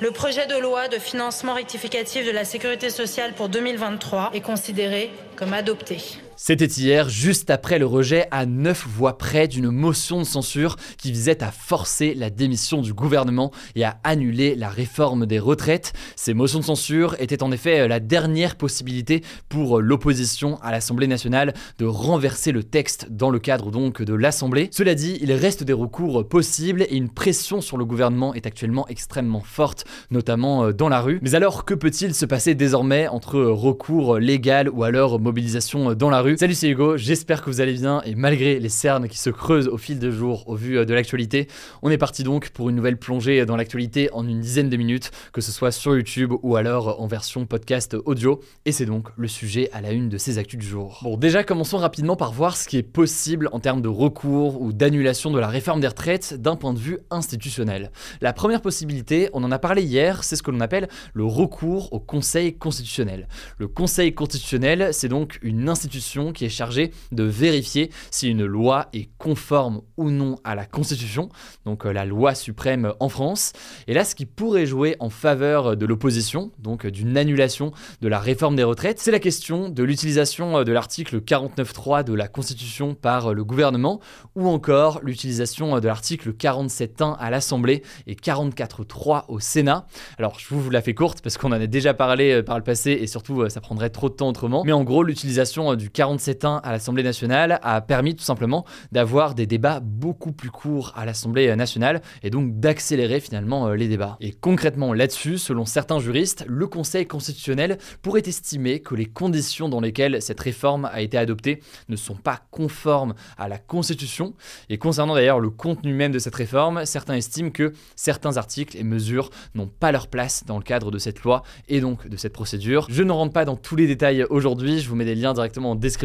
Le projet de loi de financement rectificatif de la sécurité sociale pour 2023 est considéré comme adopté. C'était hier, juste après le rejet à neuf voix près d'une motion de censure qui visait à forcer la démission du gouvernement et à annuler la réforme des retraites. Ces motions de censure étaient en effet la dernière possibilité pour l'opposition à l'Assemblée nationale de renverser le texte dans le cadre donc de l'Assemblée. Cela dit, il reste des recours possibles et une pression sur le gouvernement est actuellement extrêmement forte, notamment euh, dans la rue. Mais alors, que peut-il se passer désormais entre recours légal ou alors mobilisation dans la rue? Salut, c'est Hugo, j'espère que vous allez bien et malgré les cernes qui se creusent au fil des jours au vu euh, de l'actualité, on est parti donc pour une nouvelle plongée dans l'actualité en une dizaine de minutes, que ce soit sur YouTube ou alors en version podcast audio. Et c'est donc le sujet à la une de ces actus du jour. Bon, déjà commençons rapidement par voir ce qui est possible en termes de recours ou d'annulation de la réforme des retraites d'un point de vue institutionnel. La première possibilité, on en a parlé hier, c'est ce que l'on appelle le recours au Conseil constitutionnel. Le Conseil constitutionnel, c'est donc une institution qui est chargée de vérifier si une loi est conforme ou non à la Constitution, donc euh, la loi suprême en France. Et là, ce qui pourrait jouer en faveur de l'opposition, donc euh, d'une annulation de la réforme des retraites, c'est la question de l'utilisation euh, de l'article 49.3 de la Constitution par le gouvernement, ou encore l'utilisation de l'article 47.1 à l'Assemblée et 44.3 au Sénat. Alors, je vous la fais courte parce qu'on en a déjà parlé par le passé et surtout ça prendrait trop de temps autrement. Mais en gros, l'utilisation du 47.1 à l'Assemblée nationale a permis tout simplement d'avoir des débats beaucoup plus courts à l'Assemblée nationale et donc d'accélérer finalement euh, les débats. Et concrètement là-dessus, selon certains juristes, le Conseil constitutionnel pourrait estimer que les conditions dans lesquelles cette réforme a été adoptée ne sont pas conformes à la Constitution. Et concernant d'ailleurs le contenu même de cette réforme, certains estiment que certains articles et mesures n'ont pas leur place dans le cadre de cette loi et donc de cette procédure. Je ne rentre pas dans tous les détails aujourd'hui, je vous mets des liens directement en description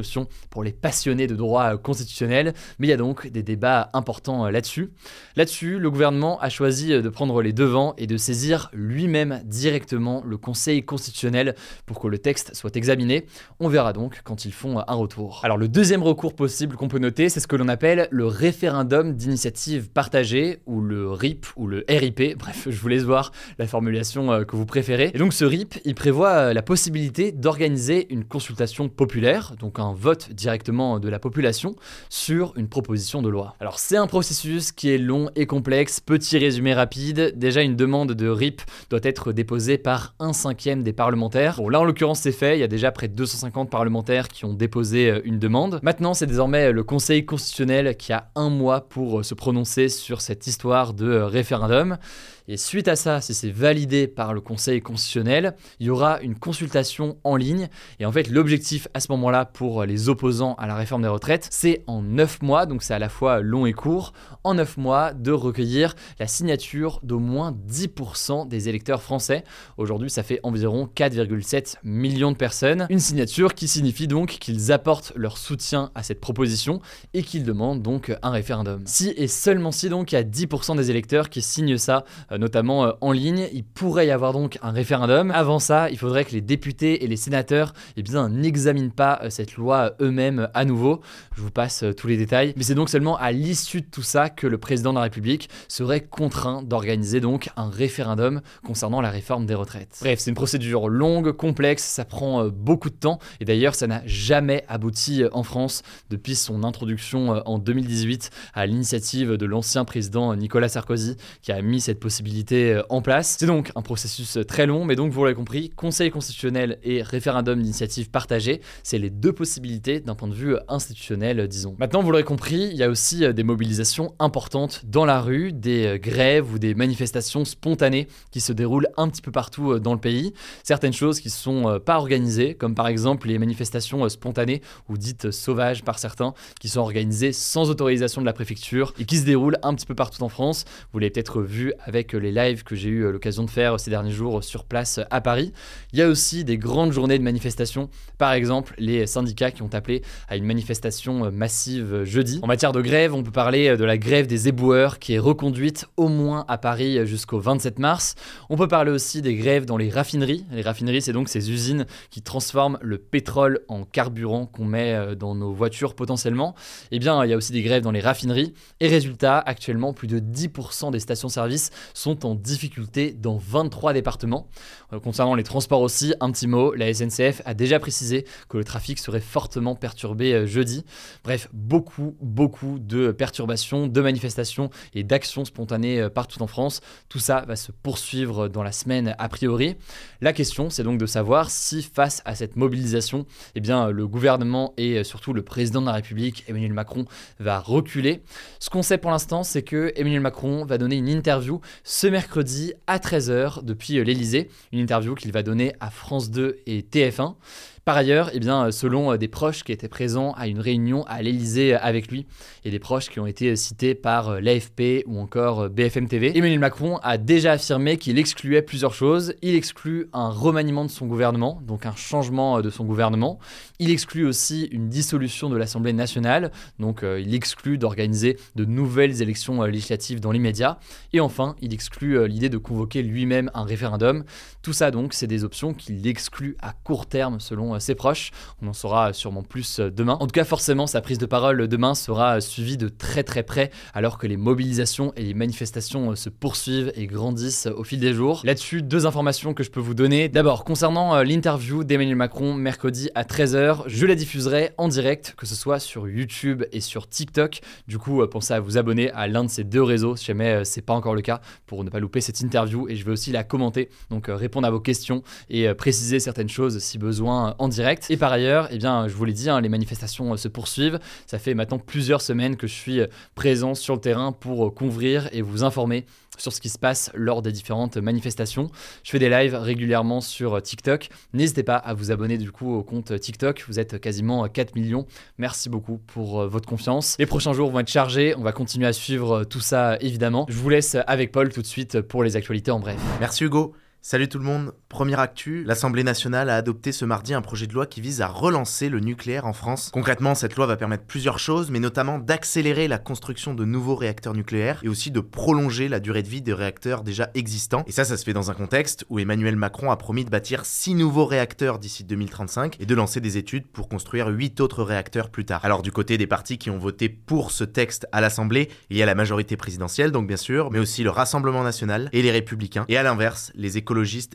pour les passionnés de droit constitutionnel, mais il y a donc des débats importants euh, là-dessus. Là-dessus, le gouvernement a choisi euh, de prendre les devants et de saisir lui-même directement le Conseil constitutionnel pour que le texte soit examiné. On verra donc quand ils font un retour. Alors le deuxième recours possible qu'on peut noter, c'est ce que l'on appelle le référendum d'initiative partagée, ou le RIP, ou le RIP, bref, je vous laisse voir la formulation euh, que vous préférez. Et donc ce RIP, il prévoit la possibilité d'organiser une consultation populaire, donc un vote directement de la population sur une proposition de loi. Alors c'est un processus qui est long et complexe, petit résumé rapide, déjà une demande de RIP doit être déposée par un cinquième des parlementaires. Bon là en l'occurrence c'est fait, il y a déjà près de 250 parlementaires qui ont déposé euh, une demande. Maintenant c'est désormais le Conseil constitutionnel qui a un mois pour euh, se prononcer sur cette histoire de euh, référendum. Et suite à ça, si c'est validé par le Conseil constitutionnel, il y aura une consultation en ligne. Et en fait, l'objectif à ce moment-là pour les opposants à la réforme des retraites, c'est en 9 mois, donc c'est à la fois long et court, en 9 mois de recueillir la signature d'au moins 10% des électeurs français. Aujourd'hui, ça fait environ 4,7 millions de personnes. Une signature qui signifie donc qu'ils apportent leur soutien à cette proposition et qu'ils demandent donc un référendum. Si et seulement si donc il y a 10% des électeurs qui signent ça euh, notamment euh, en ligne. Il pourrait y avoir donc un référendum. Avant ça, il faudrait que les députés et les sénateurs eh bien, n'examinent pas euh, loi eux-mêmes à nouveau. Je vous passe tous les détails. Mais c'est donc seulement à l'issue de tout ça que le président de la République serait contraint d'organiser donc un référendum concernant la réforme des retraites. Bref, c'est une procédure longue, complexe, ça prend beaucoup de temps. Et d'ailleurs, ça n'a jamais abouti en France depuis son introduction en 2018 à l'initiative de l'ancien président Nicolas Sarkozy qui a mis cette possibilité euh, en place. C'est donc un processus euh, très long, mais donc vous l'avez compris, Conseil constitutionnel et référendum d'initiative partagée, c'est les deux d'un point de vue institutionnel, disons. Maintenant, vous l'aurez compris, il y a aussi des mobilisations importantes dans la rue, des grèves ou des manifestations spontanées qui se déroulent un petit peu partout dans le pays. Certaines choses qui ne sont pas organisées, comme par exemple les manifestations spontanées ou dites sauvages par certains, qui sont organisées sans autorisation de la préfecture et qui se déroulent un petit peu partout en France. Vous l'avez peut-être vu avec les lives que j'ai eu l'occasion de faire ces derniers jours sur place à Paris. Il y a aussi des grandes journées de manifestation, par exemple les syndicats qui ont appelé à une manifestation massive jeudi. En matière de grève, on peut parler de la grève des éboueurs qui est reconduite au moins à Paris jusqu'au 27 mars. On peut parler aussi des grèves dans les raffineries. Les raffineries, c'est donc ces usines qui transforment le pétrole en carburant qu'on met euh, dans nos voitures potentiellement. Eh bien, il y a aussi des grèves dans les raffineries. Et résultat, actuellement, plus de 10% des stations-service sont en difficulté dans 23 départements. Euh, concernant les transports aussi, un petit mot, la SNCF a déjà précisé que le trafic serait fortement perturbé euh, jeudi. Bref, beaucoup, beaucoup de perturbations, de manifestations et d'actions spontanées partout en France. Tout ça va se poursuivre dans la semaine a priori. La question, c'est donc de savoir si face à cette mobilisation, eh bien, le gouvernement et surtout le président de la République, Emmanuel Macron, va reculer. Ce qu'on sait pour l'instant, c'est que Emmanuel Macron va donner une interview ce mercredi à 13h depuis l'Elysée, une interview qu'il va donner à France 2 et TF1. Par ailleurs, eh bien, selon euh, des proches qui étaient présents à une réunion à l'Elysée avec lui, et des proches qui ont été cités par euh, l'AFP ou encore euh, BFM TV, Emmanuel Macron a déjà affirmé qu'il excluait plusieurs choses. Il exclut un remaniement de son gouvernement, donc un changement de son gouvernement. Il exclut aussi une dissolution de l'Assemblée nationale, donc il exclut d'organiser de nouvelles élections législatives dans l'immédiat. Et enfin, il exclut l'idée de convoquer lui-même un référendum. Tout ça donc, c'est des options qu'il exclut à court terme selon euh, ses proches. On en saura sûrement plus euh, demain. En tout cas, forcément, sa prise de parole demain sera suivie de très très près alors que les mobilisations et les manifestations euh, se poursuivent et grandissent au fil des jours. Là-dessus, deux informations que je peux vous donner. D'abord, concernant l'interview d'Emmanuel Macron mercredi à 13h, je la diffuserai en direct, que ce soit sur YouTube et sur TikTok. Du coup, pensez à vous abonner à l'un de ces deux réseaux si jamais c'est pas encore le cas pour ne pas louper cette interview et je vais aussi la commenter, donc répondre à vos questions et préciser certaines choses si besoin en direct. Et par ailleurs, eh bien, je vous l'ai dit, hein, les manifestations euh, se poursuivent. Ça fait maintenant plusieurs semaines que je suis euh, présent sur le terrain pour euh, couvrir et vous informer sur ce qui se passe lors des différentes manifestations. Je fais des lives régulièrement sur TikTok. N'hésitez pas à vous abonner du coup au compte TikTok. Vous êtes quasiment 4 millions. Merci beaucoup pour votre confiance. Les prochains jours vont être chargés. On va continuer à suivre tout ça évidemment. Je vous laisse avec Paul tout de suite pour les actualités en bref. Merci Hugo. Salut tout le monde, première actu, l'Assemblée nationale a adopté ce mardi un projet de loi qui vise à relancer le nucléaire en France. Concrètement, cette loi va permettre plusieurs choses, mais notamment d'accélérer la construction de nouveaux réacteurs nucléaires et aussi de prolonger la durée de vie des réacteurs déjà existants. Et ça, ça se fait dans un contexte où Emmanuel Macron a promis de bâtir 6 nouveaux réacteurs d'ici 2035 et de lancer des études pour construire 8 autres réacteurs plus tard. Alors du côté des partis qui ont voté pour ce texte à l'Assemblée, il y a la majorité présidentielle donc bien sûr, mais aussi le Rassemblement national et les républicains. Et à l'inverse, les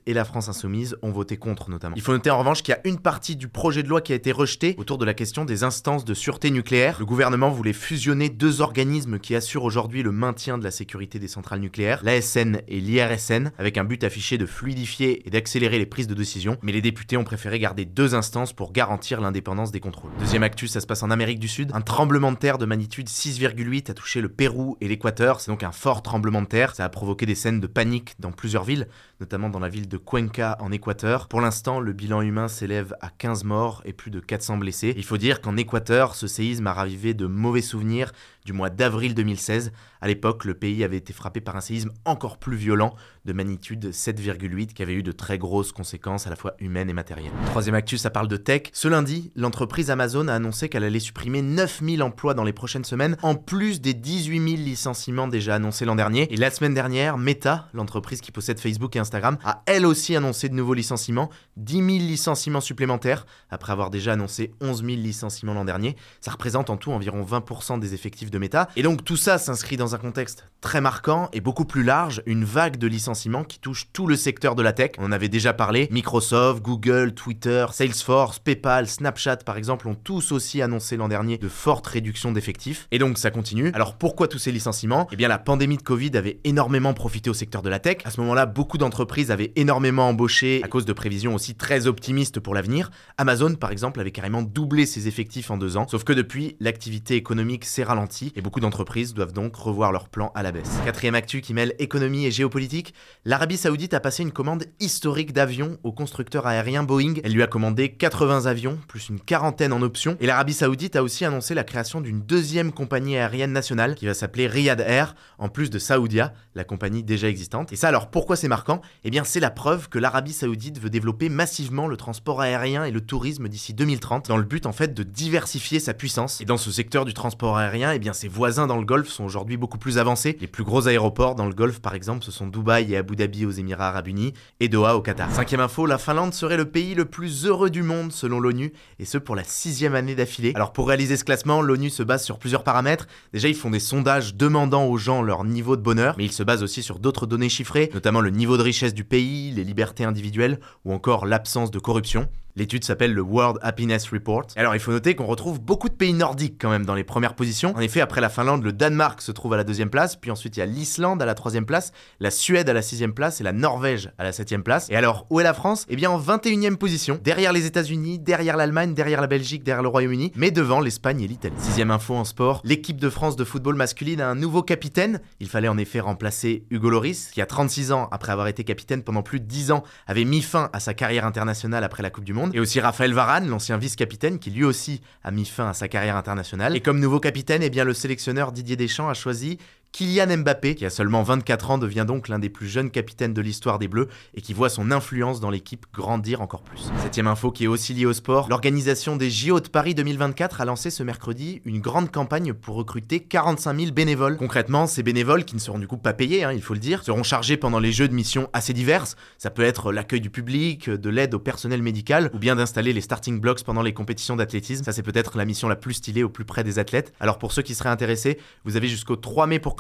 et la France insoumise ont voté contre notamment. Il faut noter en revanche qu'il y a une partie du projet de loi qui a été rejetée autour de la question des instances de sûreté nucléaire. Le gouvernement voulait fusionner deux organismes qui assurent aujourd'hui le maintien de la sécurité des centrales nucléaires, l'ASN et l'IRSN, avec un but affiché de fluidifier et d'accélérer les prises de décision, mais les députés ont préféré garder deux instances pour garantir l'indépendance des contrôles. Deuxième actus, ça se passe en Amérique du Sud. Un tremblement de terre de magnitude 6,8 a touché le Pérou et l'Équateur. C'est donc un fort tremblement de terre. Ça a provoqué des scènes de panique dans plusieurs villes, notamment dans la ville de Cuenca en Équateur. Pour l'instant, le bilan humain s'élève à 15 morts et plus de 400 blessés. Il faut dire qu'en Équateur, ce séisme a ravivé de mauvais souvenirs du mois d'avril 2016. À l'époque, le pays avait été frappé par un séisme encore plus violent de magnitude 7,8 qui avait eu de très grosses conséquences à la fois humaines et matérielles. Troisième actus, ça parle de tech. Ce lundi, l'entreprise Amazon a annoncé qu'elle allait supprimer 9000 emplois dans les prochaines semaines, en plus des 18 000 licenciements déjà annoncés l'an dernier. Et la semaine dernière, Meta, l'entreprise qui possède Facebook et Instagram, a elle aussi annoncé de nouveaux licenciements, 10 000 licenciements supplémentaires, après avoir déjà annoncé 11 000 licenciements l'an dernier. Ça représente en tout environ 20% des effectifs de Meta. Et donc tout ça s'inscrit dans un contexte très marquant et beaucoup plus large, une vague de licenciements qui touche tout le secteur de la tech. On en avait déjà parlé, Microsoft, Google, Twitter, Salesforce, PayPal, Snapchat par exemple ont tous aussi annoncé l'an dernier de fortes réductions d'effectifs. Et donc ça continue. Alors pourquoi tous ces licenciements? Eh bien la pandémie de Covid avait énormément profité au secteur de la tech. À ce moment-là, beaucoup d'entreprises avaient énormément embauché à cause de prévisions aussi très optimistes pour l'avenir. Amazon par exemple avait carrément doublé ses effectifs en deux ans. Sauf que depuis, l'activité économique s'est ralentie et beaucoup d'entreprises doivent donc revoir leurs plans à la baisse. Quatrième actu qui mêle économie et géopolitique, l'Arabie Saoudite a passé une commande historique d'avions au constructeur aérien Boeing. Elle lui a commandé 80 avions, plus une quarantaine en options. Et l'Arabie Saoudite a aussi annoncé la création d'une deuxième compagnie aérienne nationale qui va s'appeler Riyadh Air, en plus de Saoudia, la compagnie déjà existante. Et ça alors pourquoi c'est marquant? Bien c'est la preuve que l'Arabie Saoudite veut développer massivement le transport aérien et le tourisme d'ici 2030 dans le but en fait de diversifier sa puissance. Et dans ce secteur du transport aérien, eh bien ses voisins dans le Golfe sont aujourd'hui beaucoup plus avancés. Les plus gros aéroports dans le Golfe par exemple, ce sont Dubaï et Abu Dhabi aux Émirats Arabes Unis et Doha au Qatar. Cinquième info, la Finlande serait le pays le plus heureux du monde selon l'ONU et ce pour la sixième année d'affilée. Alors pour réaliser ce classement, l'ONU se base sur plusieurs paramètres. Déjà, ils font des sondages demandant aux gens leur niveau de bonheur, mais ils se basent aussi sur d'autres données chiffrées, notamment le niveau de richesse du pays, les libertés individuelles ou encore l'absence de corruption. L'étude s'appelle le World Happiness Report. Alors il faut noter qu'on retrouve beaucoup de pays nordiques quand même dans les premières positions. En effet, après la Finlande, le Danemark se trouve à la deuxième place, puis ensuite il y a l'Islande à la troisième place, la Suède à la sixième place et la Norvège à la septième place. Et alors, où est la France? Eh bien en 21e position, derrière les États-Unis, derrière l'Allemagne, derrière la Belgique, derrière le Royaume-Uni, mais devant l'Espagne et l'Italie. Sixième info en sport, l'équipe de France de football masculine a un nouveau capitaine. Il fallait en effet remplacer Hugo Loris, qui a 36 ans après avoir été capitaine pendant plus de 10 ans, avait mis fin à sa carrière internationale après la Coupe du Monde. Et aussi Raphaël Varane, l'ancien vice-capitaine, qui lui aussi a mis fin à sa carrière internationale. Et comme nouveau capitaine, eh bien, le sélectionneur Didier Deschamps a choisi Kylian Mbappé, qui a seulement 24 ans, devient donc l'un des plus jeunes capitaines de l'histoire des Bleus et qui voit son influence dans l'équipe grandir encore plus. Septième info qui est aussi liée au sport, l'organisation des JO de Paris 2024 a lancé ce mercredi une grande campagne pour recruter 45 000 bénévoles. Concrètement, ces bénévoles, qui ne seront du coup pas payés, hein, il faut le dire, seront chargés pendant les Jeux de missions assez diverses. Ça peut être l'accueil du public, de l'aide au personnel médical ou bien d'installer les starting blocks pendant les compétitions d'athlétisme. Ça c'est peut-être la mission la plus stylée au plus près des athlètes. Alors pour ceux qui seraient intéressés, vous avez jusqu'au 3 mai pour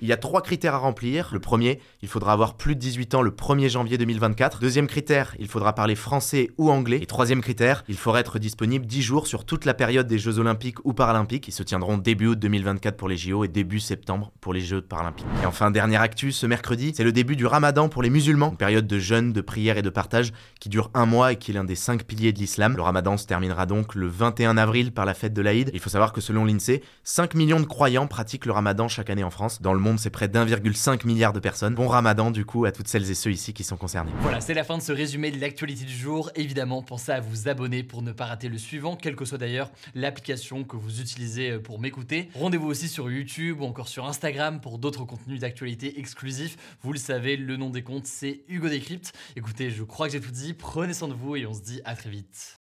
Il y a trois critères à remplir. Le premier, il faudra avoir plus de 18 ans le 1er janvier 2024. Deuxième critère, il faudra parler français ou anglais. Et troisième critère, il faudra être disponible 10 jours sur toute la période des Jeux Olympiques ou Paralympiques qui se tiendront début août 2024 pour les JO et début septembre pour les Jeux Paralympiques. Et enfin, dernière actu, ce mercredi, c'est le début du Ramadan pour les musulmans, une période de jeûne, de prière et de partage qui dure un mois et qui est l'un des cinq piliers de l'islam. Le Ramadan se terminera donc le 21 avril par la fête de l'Aïd. Il faut savoir que selon l'INSEE, 5 millions de croyants pratiquent le Ramadan chaque année en France. Dans le monde, c'est près d'1,5 milliard de personnes. Bon Ramadan du coup à toutes celles et ceux ici qui sont concernés. Voilà, c'est la fin de ce résumé de l'actualité du jour. Évidemment, pensez à vous abonner pour ne pas rater le suivant, quelle que soit d'ailleurs l'application que vous utilisez euh, pour m'écouter. Rendez-vous aussi sur YouTube ou encore sur Instagram pour d'autres contenus d'actualité exclusifs. Vous le savez, le nom des comptes c'est Hugo Décrypte. Écoutez, je crois que j'ai tout dit. Prenez soin de vous et on se dit à très vite.